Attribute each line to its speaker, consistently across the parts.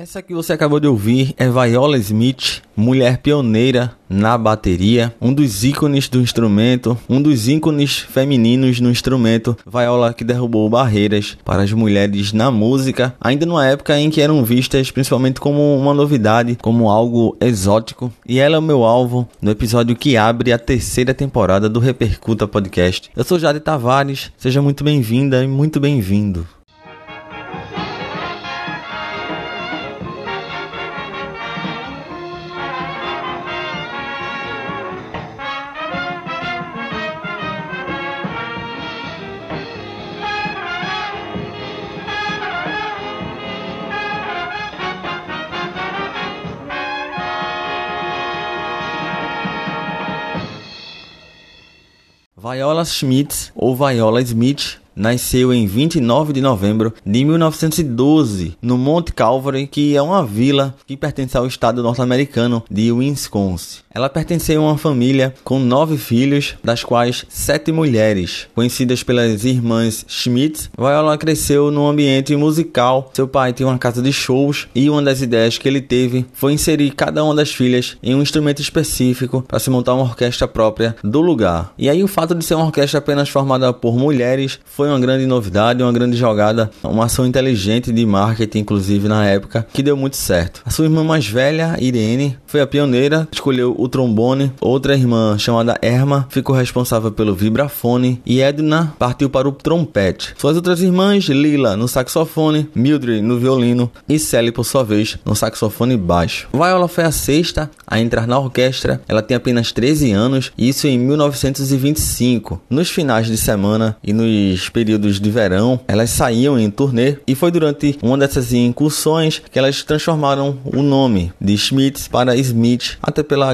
Speaker 1: Essa que você acabou de ouvir é Viola Smith, mulher pioneira na bateria, um dos ícones do instrumento, um dos ícones femininos no instrumento. Viola que derrubou barreiras para as mulheres na música, ainda numa época em que eram vistas principalmente como uma novidade, como algo exótico. E ela é o meu alvo no episódio que abre a terceira temporada do Repercuta Podcast. Eu sou Jade Tavares, seja muito bem-vinda e muito bem-vindo. Viola Schmidt ou Viola Smith nasceu em 29 de novembro de 1912 no Monte Calvary, que é uma vila que pertence ao estado norte-americano de Wisconsin. Ela pertenceu a uma família com nove filhos, das quais sete mulheres. Conhecidas pelas irmãs Schmidt, Viola cresceu num ambiente musical. Seu pai tinha uma casa de shows e uma das ideias que ele teve foi inserir cada uma das filhas em um instrumento específico para se montar uma orquestra própria do lugar. E aí o fato de ser uma orquestra apenas formada por mulheres foi uma grande novidade, uma grande jogada, uma ação inteligente de marketing, inclusive na época, que deu muito certo. A sua irmã mais velha, Irene, foi a pioneira, escolheu o trombone. Outra irmã, chamada Erma, ficou responsável pelo vibrafone e Edna partiu para o trompete. Suas outras irmãs, Lila no saxofone, Mildred no violino e Sally, por sua vez, no saxofone baixo. Viola foi a sexta a entrar na orquestra. Ela tem apenas 13 anos, isso em 1925. Nos finais de semana e nos períodos de verão, elas saíam em turnê e foi durante uma dessas incursões que elas transformaram o nome de Schmidt para Smith, até pela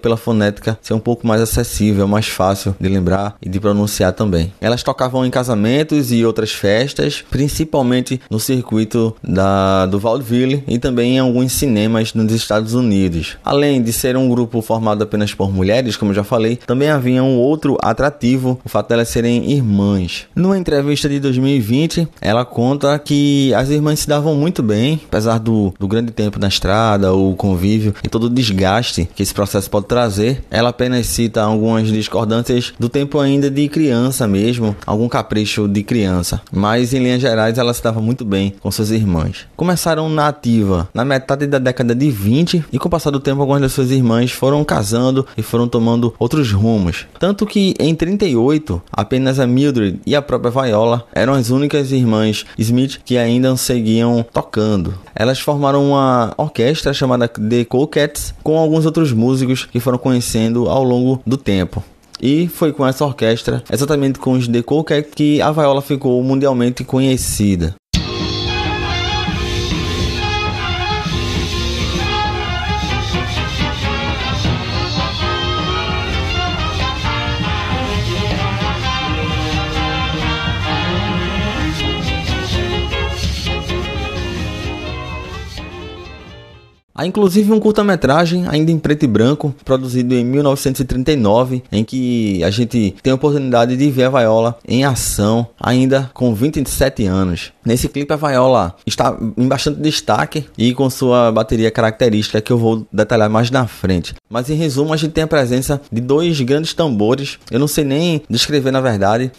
Speaker 1: pela fonética ser um pouco mais acessível, mais fácil de lembrar e de pronunciar também. Elas tocavam em casamentos e outras festas, principalmente no circuito da, do vaudeville e também em alguns cinemas nos Estados Unidos. Além de ser um grupo formado apenas por mulheres, como já falei, também havia um outro atrativo, o fato de elas serem irmãs. No entrevista de 2020, ela conta que as irmãs se davam muito bem, apesar do, do grande tempo na estrada, o convívio e todo o desgaste que esse processo pode trazer. Ela apenas cita algumas discordâncias do tempo ainda de criança mesmo, algum capricho de criança, mas em linhas gerais ela se dava muito bem com suas irmãs. Começaram na ativa na metade da década de 20 e com o passar do tempo algumas das suas irmãs foram casando e foram tomando outros rumos. Tanto que em 38 apenas a Mildred e a própria Viola eram as únicas irmãs Smith que ainda seguiam tocando. Elas formaram uma orquestra chamada The Coquettes com alguns outros músicos que foram conhecendo ao longo do tempo. E foi com essa orquestra, exatamente com os The Coquettes, que a Viola ficou mundialmente conhecida. Há inclusive um curta-metragem, ainda em preto e branco, produzido em 1939, em que a gente tem a oportunidade de ver a Viola em ação, ainda com 27 anos. Nesse clipe, a Viola está em bastante destaque e com sua bateria característica, que eu vou detalhar mais na frente. Mas em resumo, a gente tem a presença de dois grandes tambores. Eu não sei nem descrever na verdade.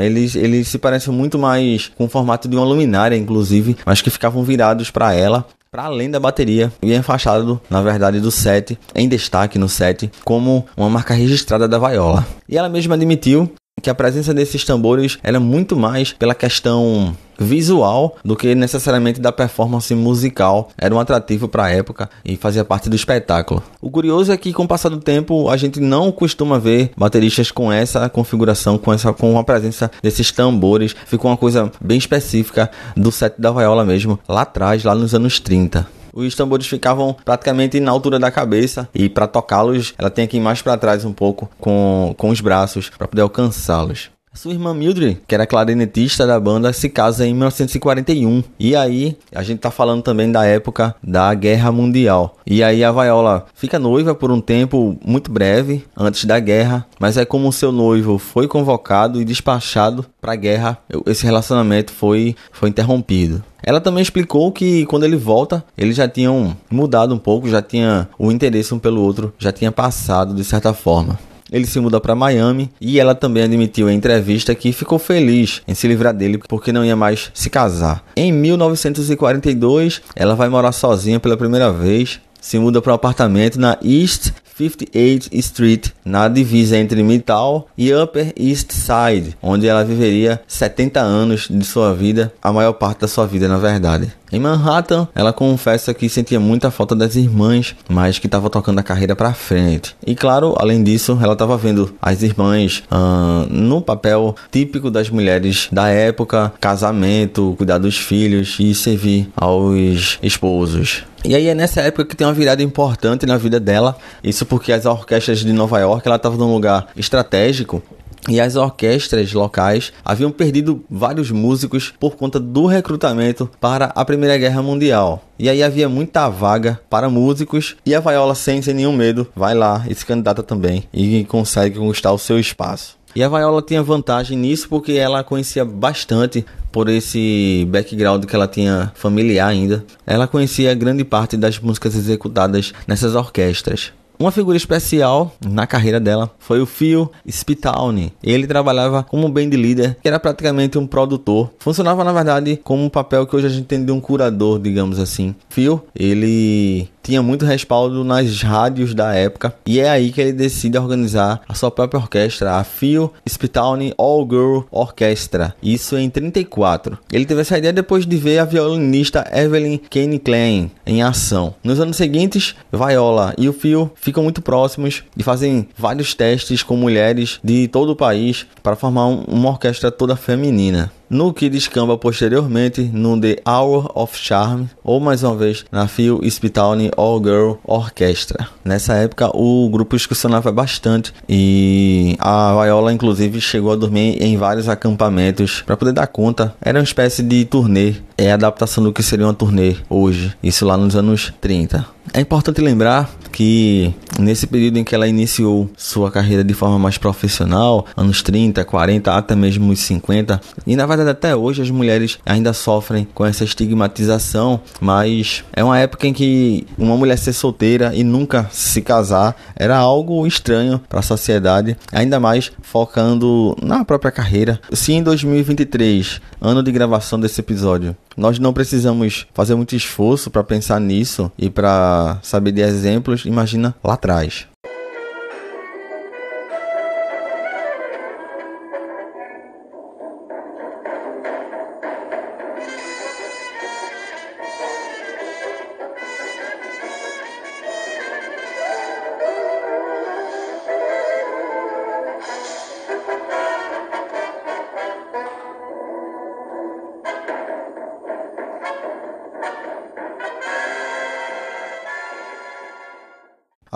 Speaker 1: Eles, eles se parecem muito mais com o formato de uma luminária, inclusive, mas que ficavam virados para ela para além da bateria e enfaixado, na verdade, do set, em destaque no set, como uma marca registrada da Viola. E ela mesma admitiu que a presença desses tambores era muito mais pela questão visual do que necessariamente da performance musical. Era um atrativo para a época e fazia parte do espetáculo. O curioso é que com o passar do tempo a gente não costuma ver bateristas com essa configuração, com essa com a presença desses tambores. Ficou uma coisa bem específica do set da Viola mesmo, lá atrás, lá nos anos 30 os tambores ficavam praticamente na altura da cabeça e para tocá-los ela tem que ir mais para trás um pouco com, com os braços para poder alcançá-los. Sua irmã Mildred, que era clarinetista da banda, se casa em 1941. E aí, a gente tá falando também da época da Guerra Mundial. E aí a Viola fica noiva por um tempo muito breve, antes da guerra, mas é como seu noivo foi convocado e despachado para a guerra, esse relacionamento foi, foi interrompido. Ela também explicou que quando ele volta, eles já tinham mudado um pouco, já tinha o interesse um pelo outro, já tinha passado de certa forma ele se muda para Miami e ela também admitiu em entrevista que ficou feliz em se livrar dele porque não ia mais se casar. Em 1942, ela vai morar sozinha pela primeira vez, se muda para um apartamento na East 58th Street, na divisa entre Midtown e Upper East Side, onde ela viveria 70 anos de sua vida, a maior parte da sua vida, na verdade. Em Manhattan, ela confessa que sentia muita falta das irmãs, mas que estava tocando a carreira para frente. E claro, além disso, ela estava vendo as irmãs uh, no papel típico das mulheres da época: casamento, cuidar dos filhos e servir aos esposos. E aí é nessa época que tem uma virada importante na vida dela. Isso porque as orquestras de Nova York, ela estava num lugar estratégico e as orquestras locais haviam perdido vários músicos por conta do recrutamento para a Primeira Guerra Mundial. E aí havia muita vaga para músicos e a Viola, sem, sem nenhum medo, vai lá e se candidata também e consegue conquistar o seu espaço. E a Viola tinha vantagem nisso porque ela conhecia bastante por esse background que ela tinha familiar ainda. Ela conhecia grande parte das músicas executadas nessas orquestras. Uma figura especial na carreira dela foi o Phil Spitali. Ele trabalhava como band leader, que era praticamente um produtor. Funcionava na verdade como um papel que hoje a gente tem de um curador, digamos assim. Phil, ele tinha muito respaldo nas rádios da época e é aí que ele decide organizar a sua própria orquestra, a Phil Spitali All Girl Orchestra. Isso em 34. Ele teve essa ideia depois de ver a violinista Evelyn Kane Klein em ação. Nos anos seguintes, Viola e o Phil ficam muito próximos e fazem vários testes com mulheres de todo o país para formar uma orquestra toda feminina no que descamba posteriormente no The Hour of Charm ou mais uma vez na Phil Spitali All Girl Orchestra. Nessa época o grupo excursionava bastante e a Viola inclusive chegou a dormir em vários acampamentos para poder dar conta. Era uma espécie de turnê, é a adaptação do que seria uma turnê hoje, isso lá nos anos 30. É importante lembrar que nesse período em que ela iniciou sua carreira de forma mais profissional, anos 30, 40, até mesmo os 50, e na verdade até hoje as mulheres ainda sofrem com essa estigmatização, mas é uma época em que uma mulher ser solteira e nunca se casar era algo estranho para a sociedade, ainda mais focando na própria carreira. Se em 2023, ano de gravação desse episódio, nós não precisamos fazer muito esforço para pensar nisso e para saber de exemplos, imagina lá atrás.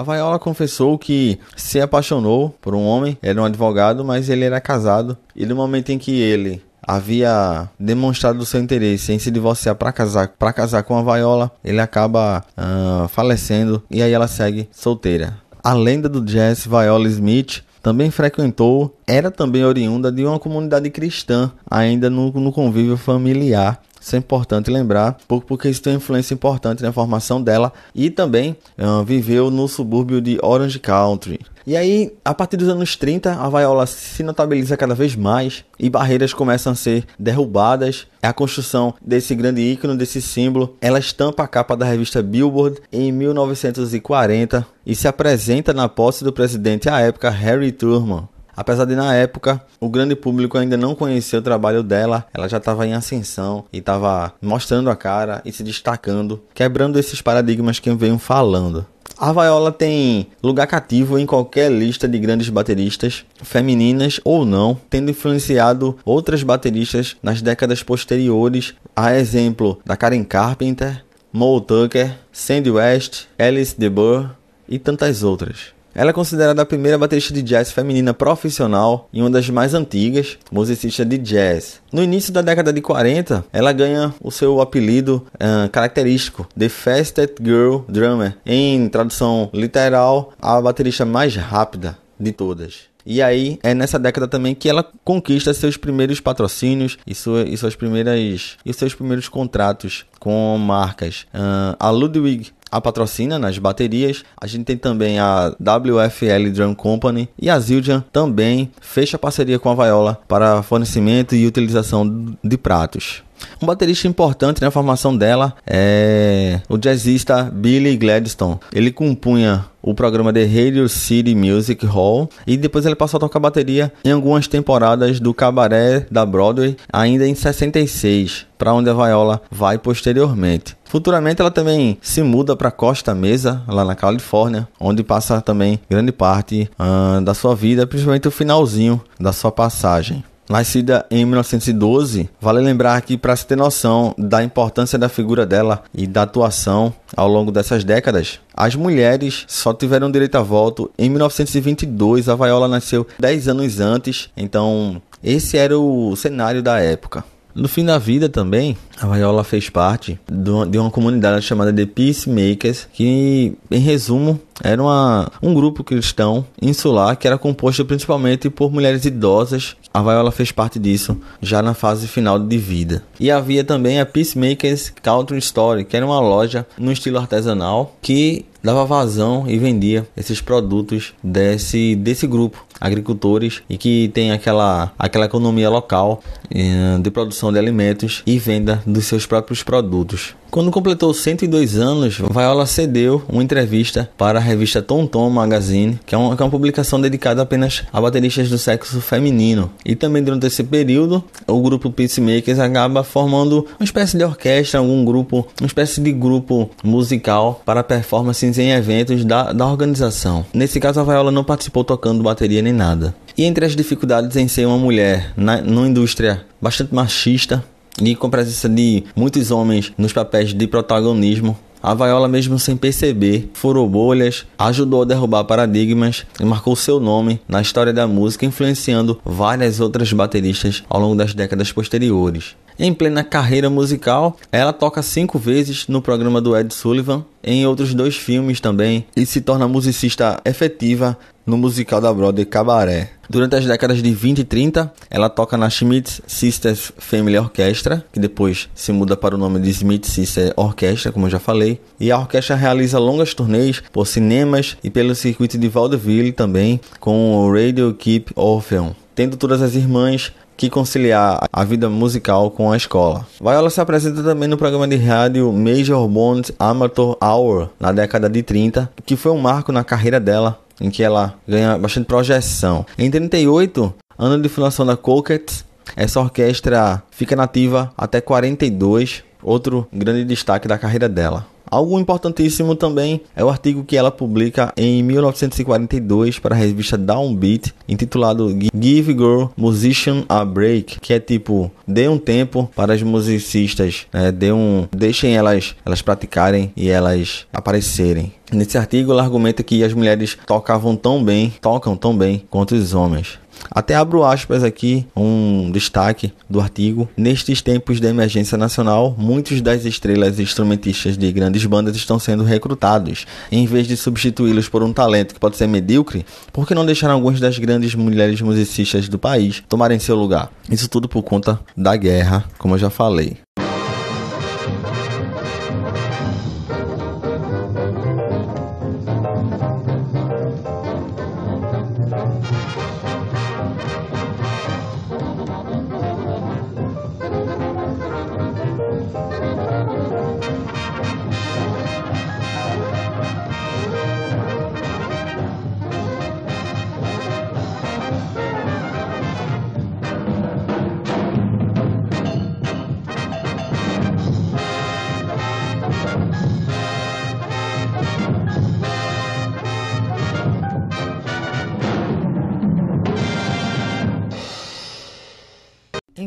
Speaker 1: A Viola confessou que se apaixonou por um homem, era um advogado, mas ele era casado. E no momento em que ele havia demonstrado seu interesse em se divorciar para casar, para casar com a Viola, ele acaba uh, falecendo e aí ela segue solteira. A lenda do jazz Viola Smith também frequentou, era também oriunda de uma comunidade cristã, ainda no, no convívio familiar isso é importante lembrar, porque isso tem influência importante na formação dela e também uh, viveu no subúrbio de Orange Country. E aí, a partir dos anos 30, a Viola se notabiliza cada vez mais e barreiras começam a ser derrubadas. É a construção desse grande ícone, desse símbolo. Ela estampa a capa da revista Billboard em 1940 e se apresenta na posse do presidente à época, Harry Truman. Apesar de na época o grande público ainda não conhecer o trabalho dela, ela já estava em ascensão e estava mostrando a cara e se destacando, quebrando esses paradigmas que venho falando. A Viola tem lugar cativo em qualquer lista de grandes bateristas, femininas ou não, tendo influenciado outras bateristas nas décadas posteriores, a exemplo da Karen Carpenter, Moe Tucker, Sandy West, Alice DeBurr e tantas outras. Ela é considerada a primeira baterista de jazz feminina profissional e uma das mais antigas musicistas de jazz. No início da década de 40, ela ganha o seu apelido uh, característico de Fastest Girl Drummer, em tradução literal, a baterista mais rápida de todas. E aí é nessa década também que ela conquista seus primeiros patrocínios e, sua, e suas primeiras e seus primeiros contratos com marcas. Uh, a Ludwig a patrocina nas baterias. A gente tem também a WFL Drum Company e a Zildjian também fecha parceria com a Viola para fornecimento e utilização de pratos. Um baterista importante na formação dela é o jazzista Billy Gladstone. Ele compunha o programa The Radio City Music Hall e depois ele passou a tocar bateria em algumas temporadas do cabaré da Broadway, ainda em 66, para onde a Viola vai posteriormente. Futuramente ela também se muda para Costa Mesa, lá na Califórnia, onde passa também grande parte uh, da sua vida, principalmente o finalzinho da sua passagem. Nascida em 1912, vale lembrar que para se ter noção da importância da figura dela e da atuação ao longo dessas décadas, as mulheres só tiveram direito a voto em 1922. A Viola nasceu 10 anos antes, então esse era o cenário da época. No fim da vida também, a Viola fez parte de uma comunidade chamada The Peacemakers, que, em resumo, era uma, um grupo cristão insular que era composto principalmente por mulheres idosas. A Viola fez parte disso já na fase final de vida. E havia também a Peacemakers Country Store, que era uma loja no estilo artesanal que dava vazão e vendia esses produtos desse, desse grupo agricultores e que tem aquela, aquela economia local eh, de produção de alimentos e venda dos seus próprios produtos. Quando completou 102 anos, Viola cedeu uma entrevista para a revista Tom Tom Magazine, que é, uma, que é uma publicação dedicada apenas a bateristas do sexo feminino. E também durante esse período, o grupo Peacemakers acaba formando uma espécie de orquestra, algum grupo, uma espécie de grupo musical para performances em eventos da, da organização. Nesse caso, a Viola não participou tocando bateria nem nada. E entre as dificuldades em ser uma mulher na, numa indústria bastante machista, e com a presença de muitos homens nos papéis de protagonismo, a Viola, mesmo sem perceber, furou bolhas, ajudou a derrubar paradigmas e marcou seu nome na história da música, influenciando várias outras bateristas ao longo das décadas posteriores. Em plena carreira musical, ela toca cinco vezes no programa do Ed Sullivan, em outros dois filmes também, e se torna musicista efetiva no musical da Broadway Cabaré. Durante as décadas de 20 e 30, ela toca na Schmidt Sisters Family Orchestra, que depois se muda para o nome de Smith Sisters Orchestra, como eu já falei. E a orquestra realiza longas turnês por cinemas e pelo circuito de Vaudeville também, com o Radio Keep Orpheum, tendo todas as irmãs que conciliar a vida musical com a escola. Viola se apresenta também no programa de rádio Major Bond Amateur Hour na década de 30, que foi um marco na carreira dela, em que ela ganha bastante projeção. Em 38, ano de fundação da Coquette, essa orquestra fica nativa até 42, outro grande destaque da carreira dela. Algo importantíssimo também é o artigo que ela publica em 1942 para a revista Downbeat, intitulado Give Girl Musician a Break, que é tipo, dê um tempo para as musicistas, né? dê um, deixem elas, elas praticarem e elas aparecerem. Nesse artigo, ela argumenta que as mulheres tocavam tão bem, tocam tão bem quanto os homens. Até abro aspas aqui um destaque do artigo. Nestes tempos de emergência nacional, muitos das estrelas instrumentistas de grandes bandas estão sendo recrutados. Em vez de substituí-los por um talento que pode ser medíocre, por que não deixar algumas das grandes mulheres musicistas do país tomarem seu lugar? Isso tudo por conta da guerra, como eu já falei.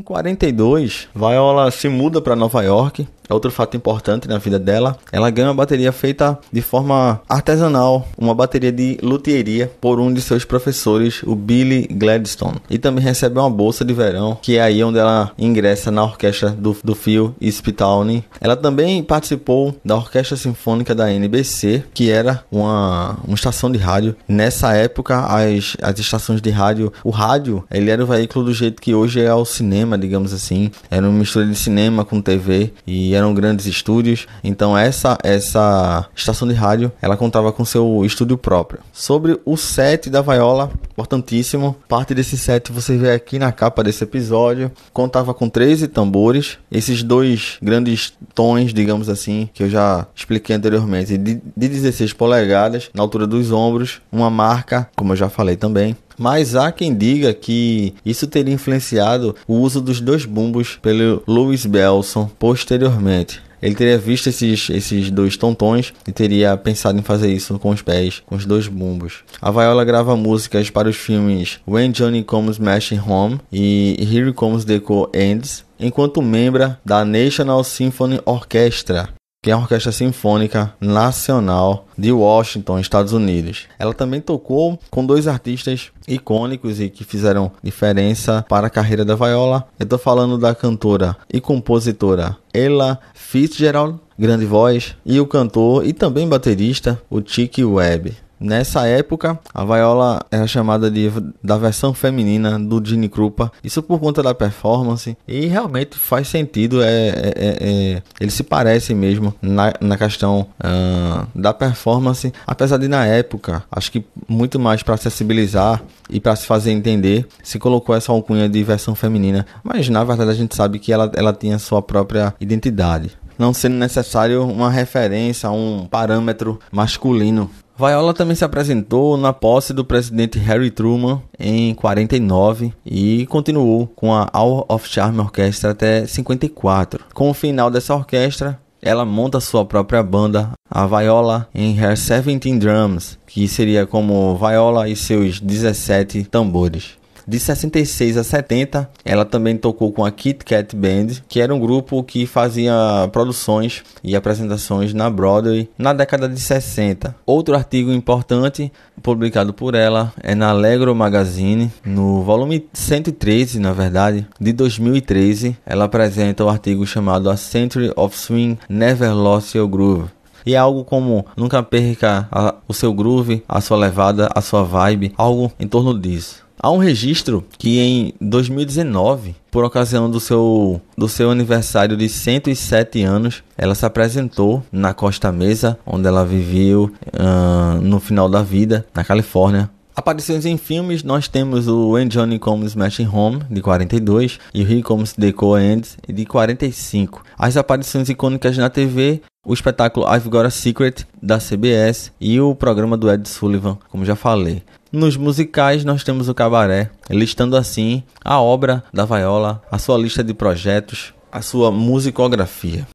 Speaker 1: 42, Viola se muda para Nova York Outro fato importante na vida dela, ela ganha uma bateria feita de forma artesanal, uma bateria de luthieria por um de seus professores, o Billy Gladstone. E também recebe uma bolsa de verão, que é aí onde ela ingressa na orquestra do, do Phil Spitali. Ela também participou da Orquestra Sinfônica da NBC, que era uma, uma estação de rádio. Nessa época, as, as estações de rádio, o rádio, ele era o veículo do jeito que hoje é o cinema, digamos assim. Era uma mistura de cinema com TV e eram grandes estúdios. Então essa essa estação de rádio, ela contava com seu estúdio próprio. Sobre o set da Viola, importantíssimo. Parte desse set você vê aqui na capa desse episódio. Contava com 13 tambores, esses dois grandes tons, digamos assim, que eu já expliquei anteriormente, de, de 16 polegadas na altura dos ombros, uma marca, como eu já falei também, mas há quem diga que isso teria influenciado o uso dos dois bumbos pelo Louis Belson posteriormente. Ele teria visto esses, esses dois tontões e teria pensado em fazer isso com os pés, com os dois bumbos. A Viola grava músicas para os filmes When Johnny Comes Mashing Home e Here Comes the Co Ends, enquanto membro da National Symphony Orchestra, que é a Orquestra Sinfônica Nacional de Washington, Estados Unidos. Ela também tocou com dois artistas icônicos e que fizeram diferença para a carreira da Viola. Eu estou falando da cantora e compositora Ella Fitzgerald, grande voz, e o cantor e também baterista, o Chick Webb. Nessa época, a Viola era chamada de da versão feminina do Gene Krupa, isso por conta da performance, e realmente faz sentido, é, é, é, é ele se parece mesmo na, na questão uh, da performance, apesar de na época, acho que muito mais para acessibilizar e para se fazer entender, se colocou essa alcunha de versão feminina, mas na verdade a gente sabe que ela, ela tinha sua própria identidade. Não sendo necessário uma referência, um parâmetro masculino Viola também se apresentou na posse do presidente Harry Truman em 49 e continuou com a All of Charm Orchestra até 54. Com o final dessa orquestra, ela monta sua própria banda, a Viola em Her 17 Drums, que seria como Viola e seus 17 tambores. De 66 a 70, ela também tocou com a Kit Kat Band, que era um grupo que fazia produções e apresentações na Broadway na década de 60. Outro artigo importante publicado por ela é na Allegro Magazine, no volume 113, na verdade, de 2013. Ela apresenta o um artigo chamado A Century of Swing Never Lost Your Groove. E é algo como nunca perca a, o seu groove, a sua levada, a sua vibe, algo em torno disso. Há um registro que em 2019, por ocasião do seu, do seu aniversário de 107 anos, ela se apresentou na Costa Mesa, onde ela viveu uh, no final da vida, na Califórnia. Aparições em filmes, nós temos o When Johnny Comes Smashing Home, de 42, e o He Comes The Co Ends, de 45. As aparições icônicas na TV, o espetáculo I've Got a Secret, da CBS, e o programa do Ed Sullivan, como já falei. Nos musicais, nós temos o Cabaré, listando assim a obra da Viola, a sua lista de projetos, a sua musicografia.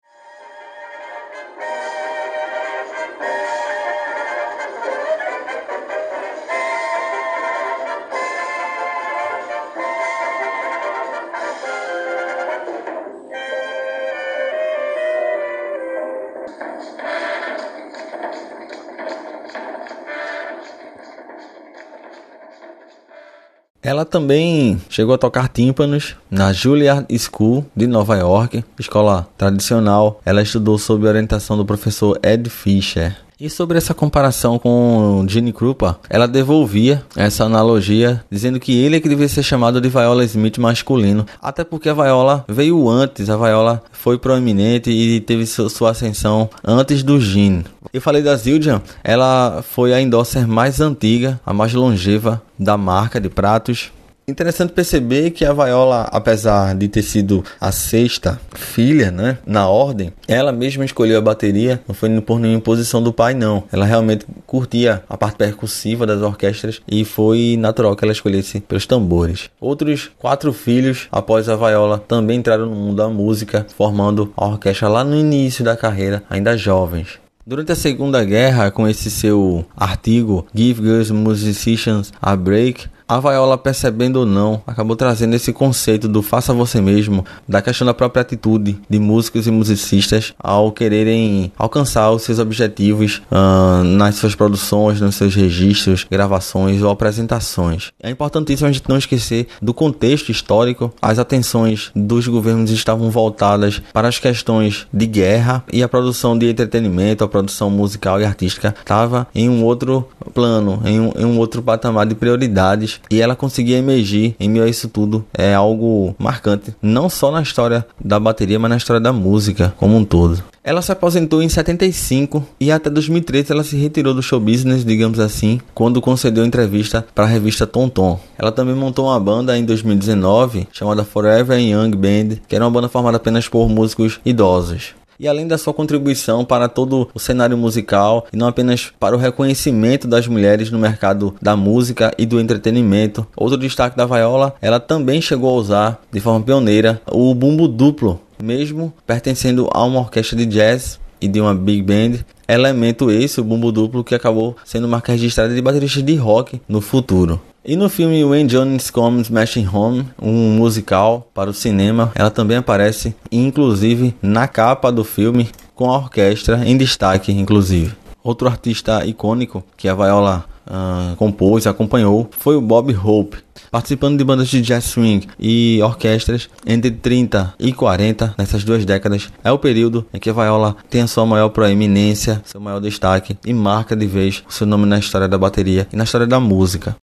Speaker 1: Ela também chegou a tocar tímpanos na Juilliard School de Nova York, escola tradicional. Ela estudou sob orientação do professor Ed Fisher. E sobre essa comparação com Gene Krupa, ela devolvia essa analogia, dizendo que ele é que devia ser chamado de Viola Smith masculino, até porque a Viola veio antes, a Viola foi proeminente e teve sua ascensão antes do Gene. Eu falei da Zildjian, ela foi a endosser mais antiga, a mais longeva da marca de pratos Interessante perceber que a Viola, apesar de ter sido a sexta filha, né, na ordem, ela mesma escolheu a bateria, não foi por nenhuma imposição do pai, não. Ela realmente curtia a parte percussiva das orquestras e foi natural que ela escolhesse pelos tambores. Outros quatro filhos, após a Viola, também entraram no mundo da música, formando a orquestra lá no início da carreira, ainda jovens. Durante a Segunda Guerra, com esse seu artigo Give Girls Musicians a Break, A Viola, percebendo ou não, acabou trazendo esse conceito do faça você mesmo, da questão da própria atitude de músicos e musicistas ao quererem alcançar os seus objetivos uh, nas suas produções, nos seus registros, gravações ou apresentações. É importantíssimo a gente não esquecer do contexto histórico. As atenções dos governos estavam voltadas para as questões de guerra e a produção de entretenimento, a produção musical e artística estava em um outro plano, em um, em um outro patamar de prioridades e ela conseguia emergir em meio a isso tudo. É algo marcante, não só na história da bateria, mas na história da música como um todo. Ela se aposentou em 75 e até 2013 ela se retirou do show business, digamos assim, quando concedeu entrevista para a revista Tom. Ela também montou uma banda em 2019 chamada Forever Young Band, que era uma banda formada apenas por músicos idosos e além da sua contribuição para todo o cenário musical e não apenas para o reconhecimento das mulheres no mercado da música e do entretenimento. Outro destaque da Viola, ela também chegou a usar de forma pioneira o bumbo duplo, mesmo pertencendo a uma orquestra de jazz e de uma big band, elemento esse, o bumbo duplo, que acabou sendo marca registrada de bateristas de rock no futuro. E no filme When Jones Comes Mashing Home, um musical para o cinema, ela também aparece, inclusive na capa do filme, com a orquestra em destaque, inclusive. Outro artista icônico que a Viola uh, compôs acompanhou foi o Bob Hope, participando de bandas de jazz swing e orquestras entre 30 e 40 nessas duas décadas. É o período em que a Viola tem a sua maior proeminência, seu maior destaque e marca de vez o seu nome na história da bateria e na história da música.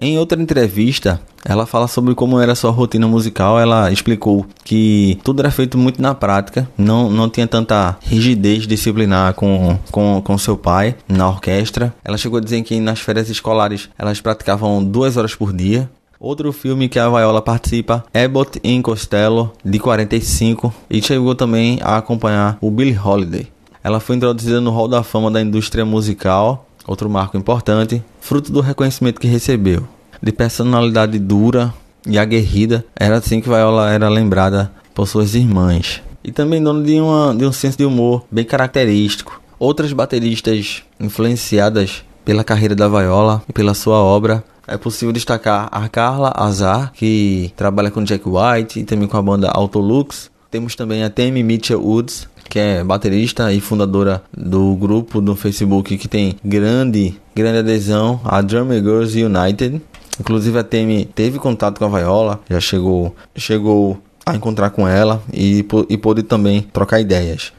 Speaker 1: Em outra entrevista, ela fala sobre como era sua rotina musical. Ela explicou que tudo era feito muito na prática, não, não tinha tanta rigidez disciplinar com, com, com seu pai na orquestra. Ela chegou a dizer que nas férias escolares elas praticavam duas horas por dia. Outro filme que a Viola participa, Abbott in Costello, de 45, e chegou também a acompanhar o Billie Holiday. Ela foi introduzida no Hall da Fama da indústria musical, outro marco importante, fruto do reconhecimento que recebeu de personalidade dura e aguerrida, era assim que Viola era lembrada por suas irmãs. E também dono de, uma, de um senso de humor bem característico. Outras bateristas influenciadas pela carreira da Viola e pela sua obra é possível destacar a Carla Azar, que trabalha com Jack White e também com a banda Autolux. Temos também a Tammy Mitchell Woods, que é baterista e fundadora do grupo no Facebook que tem grande, grande adesão, a Drummer Girls United. Inclusive a Temi teve contato com a Viola, já chegou, chegou a encontrar com ela e, e pôde também trocar ideias.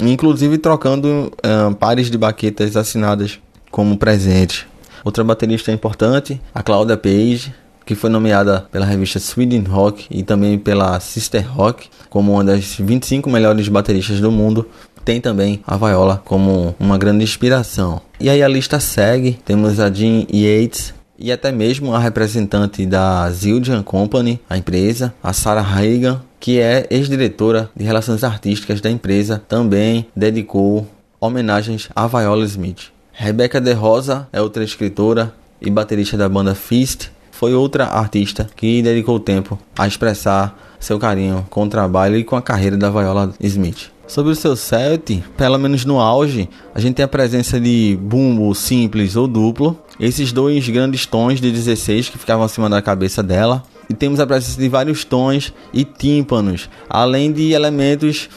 Speaker 1: Inclusive trocando uh, pares de baquetas assinadas como presente. Outra baterista importante, a Claudia Page, que foi nomeada pela revista Sweden Rock e também pela Sister Rock como uma das 25 melhores bateristas do mundo. Tem também a Viola como uma grande inspiração. E aí a lista segue, temos a Jean Yates, e até mesmo a representante da Zildjian Company, a empresa, a Sarah Reagan, que é ex-diretora de relações artísticas da empresa, também dedicou homenagens a Viola Smith. Rebecca De Rosa é outra escritora e baterista da banda Fist, foi outra artista que dedicou tempo a expressar seu carinho com o trabalho e com a carreira da Viola Smith. Sobre o seu set, pelo menos no auge, a gente tem a presença de bumbo simples ou duplo, esses dois grandes tons de 16 que ficavam acima da cabeça dela, e temos a presença de vários tons e tímpanos, além de elementos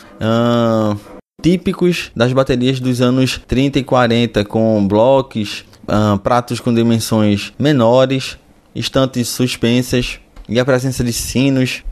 Speaker 1: típicos das baterias dos anos 30 e 40, com blocos, pratos com dimensões menores, estantes suspensas e a presença de sinos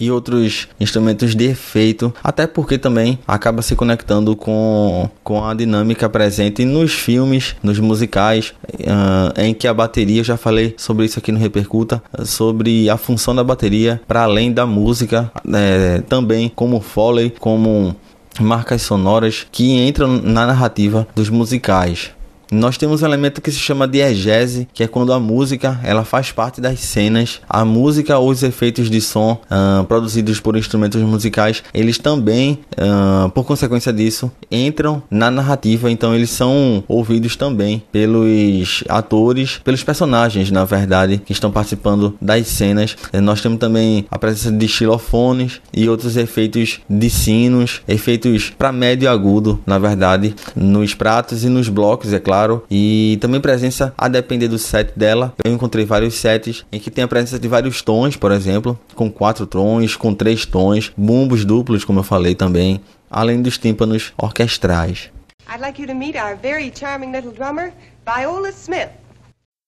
Speaker 1: e outros instrumentos de efeito, até porque também acaba se conectando com, com a dinâmica presente nos filmes, nos musicais, uh, em que a bateria, eu já falei sobre isso aqui no Repercuta, sobre a função da bateria para além da música, é, também como Foley, como marcas sonoras que entram na narrativa dos musicais. Nós temos um elemento que se chama diegese, que é quando a música ela faz parte das cenas. A música ou os efeitos de som uh, produzidos por instrumentos musicais, eles também, uh, por consequência disso, entram na narrativa. Então eles são ouvidos também pelos atores, pelos personagens, na verdade, que estão participando das cenas. Uh, nós temos também a presença de xilofones e outros efeitos de sinos, efeitos para médio e agudo, na verdade, nos pratos e nos blocos, é claro. E também presença a depender do set dela. Eu encontrei vários sets em que tem a presença de vários tons, por exemplo, com quatro tons, com três tons, bumbos duplos, como eu falei também, além dos tímpanos orquestrais. I'd like you to meet our very charming little drummer, Viola Smith.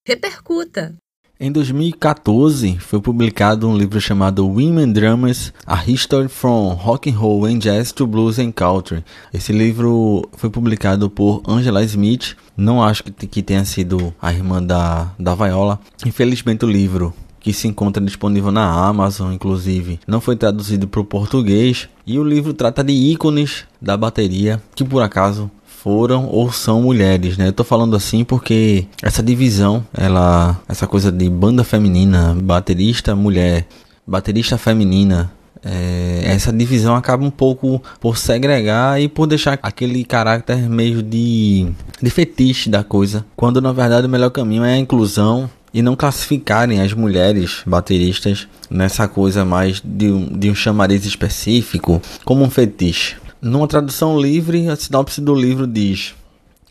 Speaker 1: Repercuta. Em 2014, foi publicado um livro chamado Women Drummers: A History from Rock and Roll and Jazz to Blues and Country. Esse livro foi publicado por Angela Smith. Não acho que, tenha sido a irmã da, da Viola. Infelizmente, o livro que se encontra disponível na Amazon, inclusive, não foi traduzido para o português. E o livro trata de ícones da bateria que por acaso foram ou são mulheres, né? Eu tô falando assim porque essa divisão, ela, essa coisa de banda feminina, baterista mulher, baterista feminina, é, essa divisão acaba um pouco por segregar e por deixar aquele caráter meio de, de fetiche da coisa, quando na verdade o melhor caminho é a inclusão e não classificarem as mulheres bateristas nessa coisa mais de de um chamariz específico como um fetiche. Numa tradução livre, a sinopse do livro diz: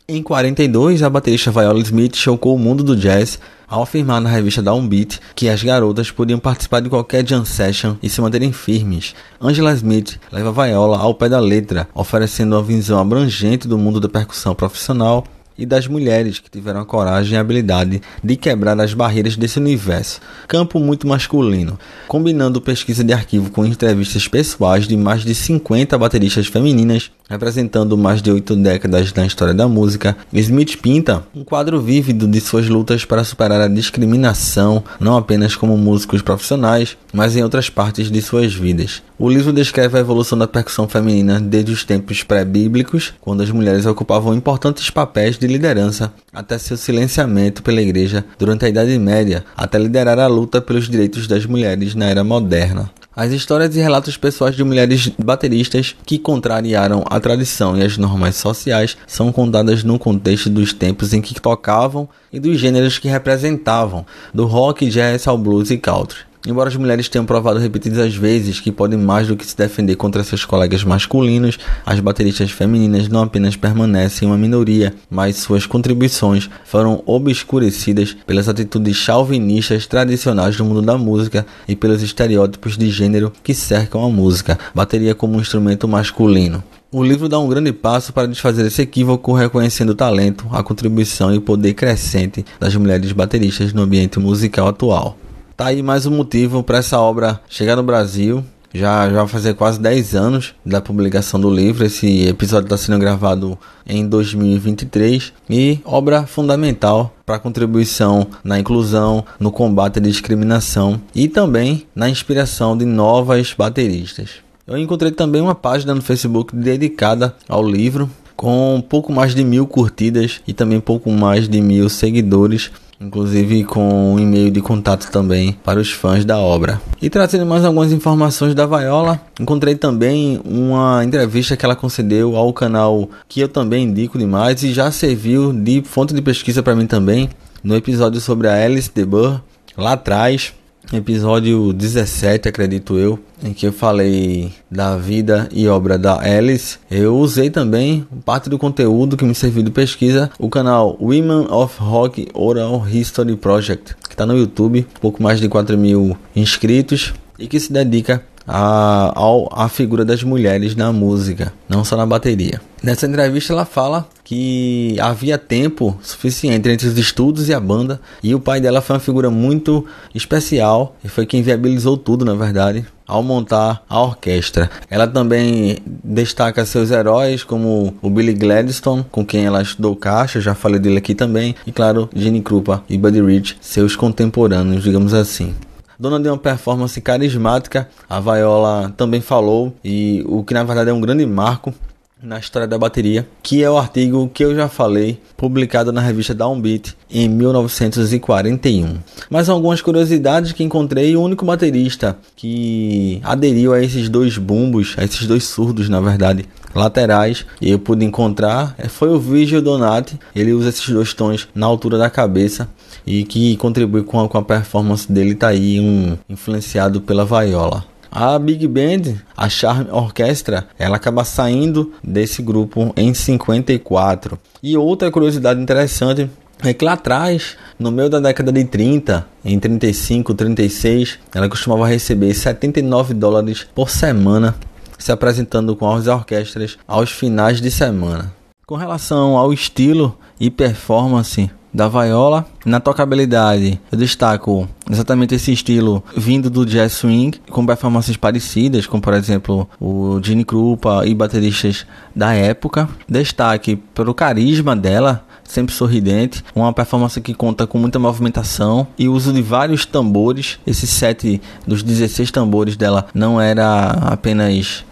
Speaker 1: Em 42, a baterista Viola Smith chocou o mundo do jazz ao afirmar na revista Downbeat que as garotas podiam participar de qualquer jam session e se manterem firmes. Angela Smith leva Viola ao pé da letra, oferecendo uma visão abrangente do mundo da percussão profissional e das mulheres que tiveram a coragem e a habilidade de quebrar as barreiras desse universo, campo muito masculino, combinando pesquisa de arquivo com entrevistas pessoais de mais de 50 bateristas femininas, representando mais de oito décadas na história da música. Smith pinta um quadro vívido de suas lutas para superar a discriminação, não apenas como músicos profissionais, mas em outras partes de suas vidas. O livro descreve a evolução da percussão feminina desde os tempos pré-bíblicos, quando as mulheres ocupavam importantes papéis de liderança, até seu silenciamento pela igreja durante a Idade Média, até liderar a luta pelos direitos das mulheres na era moderna. As histórias e relatos pessoais de mulheres bateristas que contrariaram a tradição e as normas sociais são contadas no contexto dos tempos em que tocavam e dos gêneros que representavam, do rock, jazz ao blues e country. Embora as mulheres tenham provado repetidas vezes que podem mais do que se defender contra seus colegas masculinos, as bateristas femininas não apenas permanecem uma minoria, mas suas contribuições foram obscurecidas pelas atitudes chauvinistas tradicionais do mundo da música e pelos estereótipos de gênero que cercam a música, bateria como um instrumento masculino. O livro dá um grande passo para desfazer esse equívoco, reconhecendo o talento, a contribuição e o poder crescente das mulheres bateristas no ambiente musical atual. Tá aí mais um motivo para essa obra chegar no Brasil. Já, já vai fazer quase 10 anos da publicação do livro. Esse episódio está sendo gravado em 2023 e obra fundamental para contribuição na inclusão, no combate à discriminação e também na inspiração de novas bateristas. Eu encontrei também uma página no Facebook dedicada ao livro, com pouco mais de mil curtidas e também pouco mais de mil seguidores inclusive com um e-mail de contato também para os fãs da obra. E trazendo mais algumas informações da Viola, encontrei também uma entrevista que ela concedeu ao canal que eu também indico demais e já serviu de fonte de pesquisa para mim também, no episódio sobre a Alice de Burr, lá atrás, episódio 17, acredito eu, em que eu falei da vida e obra da Alice, eu usei também parte do conteúdo que me serviu de pesquisa, o canal Women of Rock Oral History Project, que está no YouTube, pouco mais de 4 mil inscritos e que se dedica a, a, figura das mulheres na música, não só na bateria. Nessa entrevista ela fala que havia tempo suficiente entre os estudos e a banda, e o pai dela foi uma figura muito especial e foi quem viabilizou tudo, na verdade, ao montar a orquestra. Ela também destaca seus heróis como o Billy Gladstone, com quem ela estudou caixa, já falei dele aqui também, e claro, Gene Krupa e Buddy Rich, seus contemporâneos, digamos assim. Dona de uma performance carismática, a Viola também falou, e o que na verdade é um grande marco na história da bateria, que é o artigo que eu já falei, publicado na revista Downbeat em 1941. Mas algumas curiosidades que encontrei, o único baterista que aderiu a esses dois bumbos, a esses dois surdos, na verdade, laterais, e eu pude encontrar é, foi o Vigil Donati. Ele usa esses dois tons na altura da cabeça e que contribui com a, com a performance dele, tá aí um influenciado pela vaiola. A Big Band, a Charm Orchestra, ela acaba saindo desse grupo em 54. E outra curiosidade interessante é que lá atrás, no meio da década de 30, em 35, 36, ela costumava receber 79 dólares por semana se apresentando com as orquestras aos finais de semana. Com relação ao estilo e performance da vaiola. Na tocabilidade, eu destaco exatamente esse estilo vindo do jazz swing, com performances parecidas, como por exemplo o Gene Krupa e bateristas da época. Destaque pelo carisma dela, sempre sorridente, uma performance que conta com muita movimentação e uso de vários tambores. Esse set dos 16 tambores dela não era apenas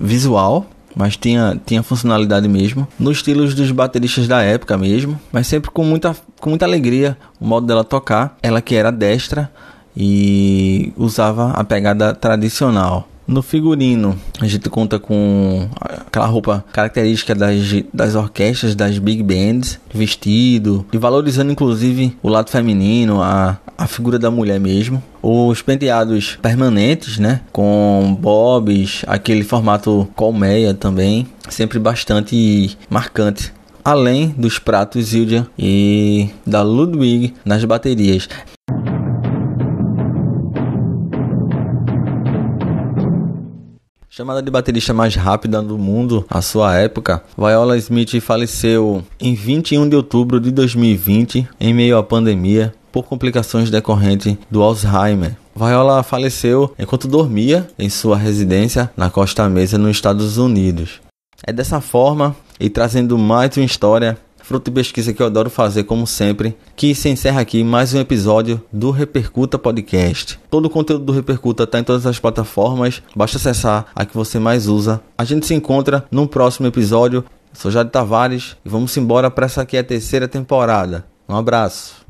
Speaker 1: visual, mas tinha, tinha funcionalidade mesmo. Nos estilos dos bateristas da época mesmo, mas sempre com muita, com muita alegria o modo dela tocar. Ela que era destra e usava a pegada tradicional. No figurino, a gente conta com aquela roupa característica das, das orquestras, das big bands, vestido, e valorizando inclusive o lado feminino, a, a figura da mulher mesmo. Os penteados permanentes, né? Com bobs, aquele formato colmeia também, sempre bastante marcante além dos pratos Zildjian e da Ludwig nas baterias. Chamada de baterista mais rápida do mundo à sua época, Viola Smith faleceu em 21 de outubro de 2020 em meio à pandemia por complicações decorrentes do Alzheimer. Viola faleceu enquanto dormia em sua residência na Costa Mesa, nos Estados Unidos. É dessa forma, e trazendo mais uma história fruto de pesquisa que eu adoro fazer, como sempre, que se encerra aqui mais um episódio do Repercuta Podcast. Todo o conteúdo do Repercuta está em todas as plataformas, basta acessar a que você mais usa. A gente se encontra no próximo episódio. Eu sou Jade Tavares e vamos embora para essa aqui a terceira temporada. Um abraço.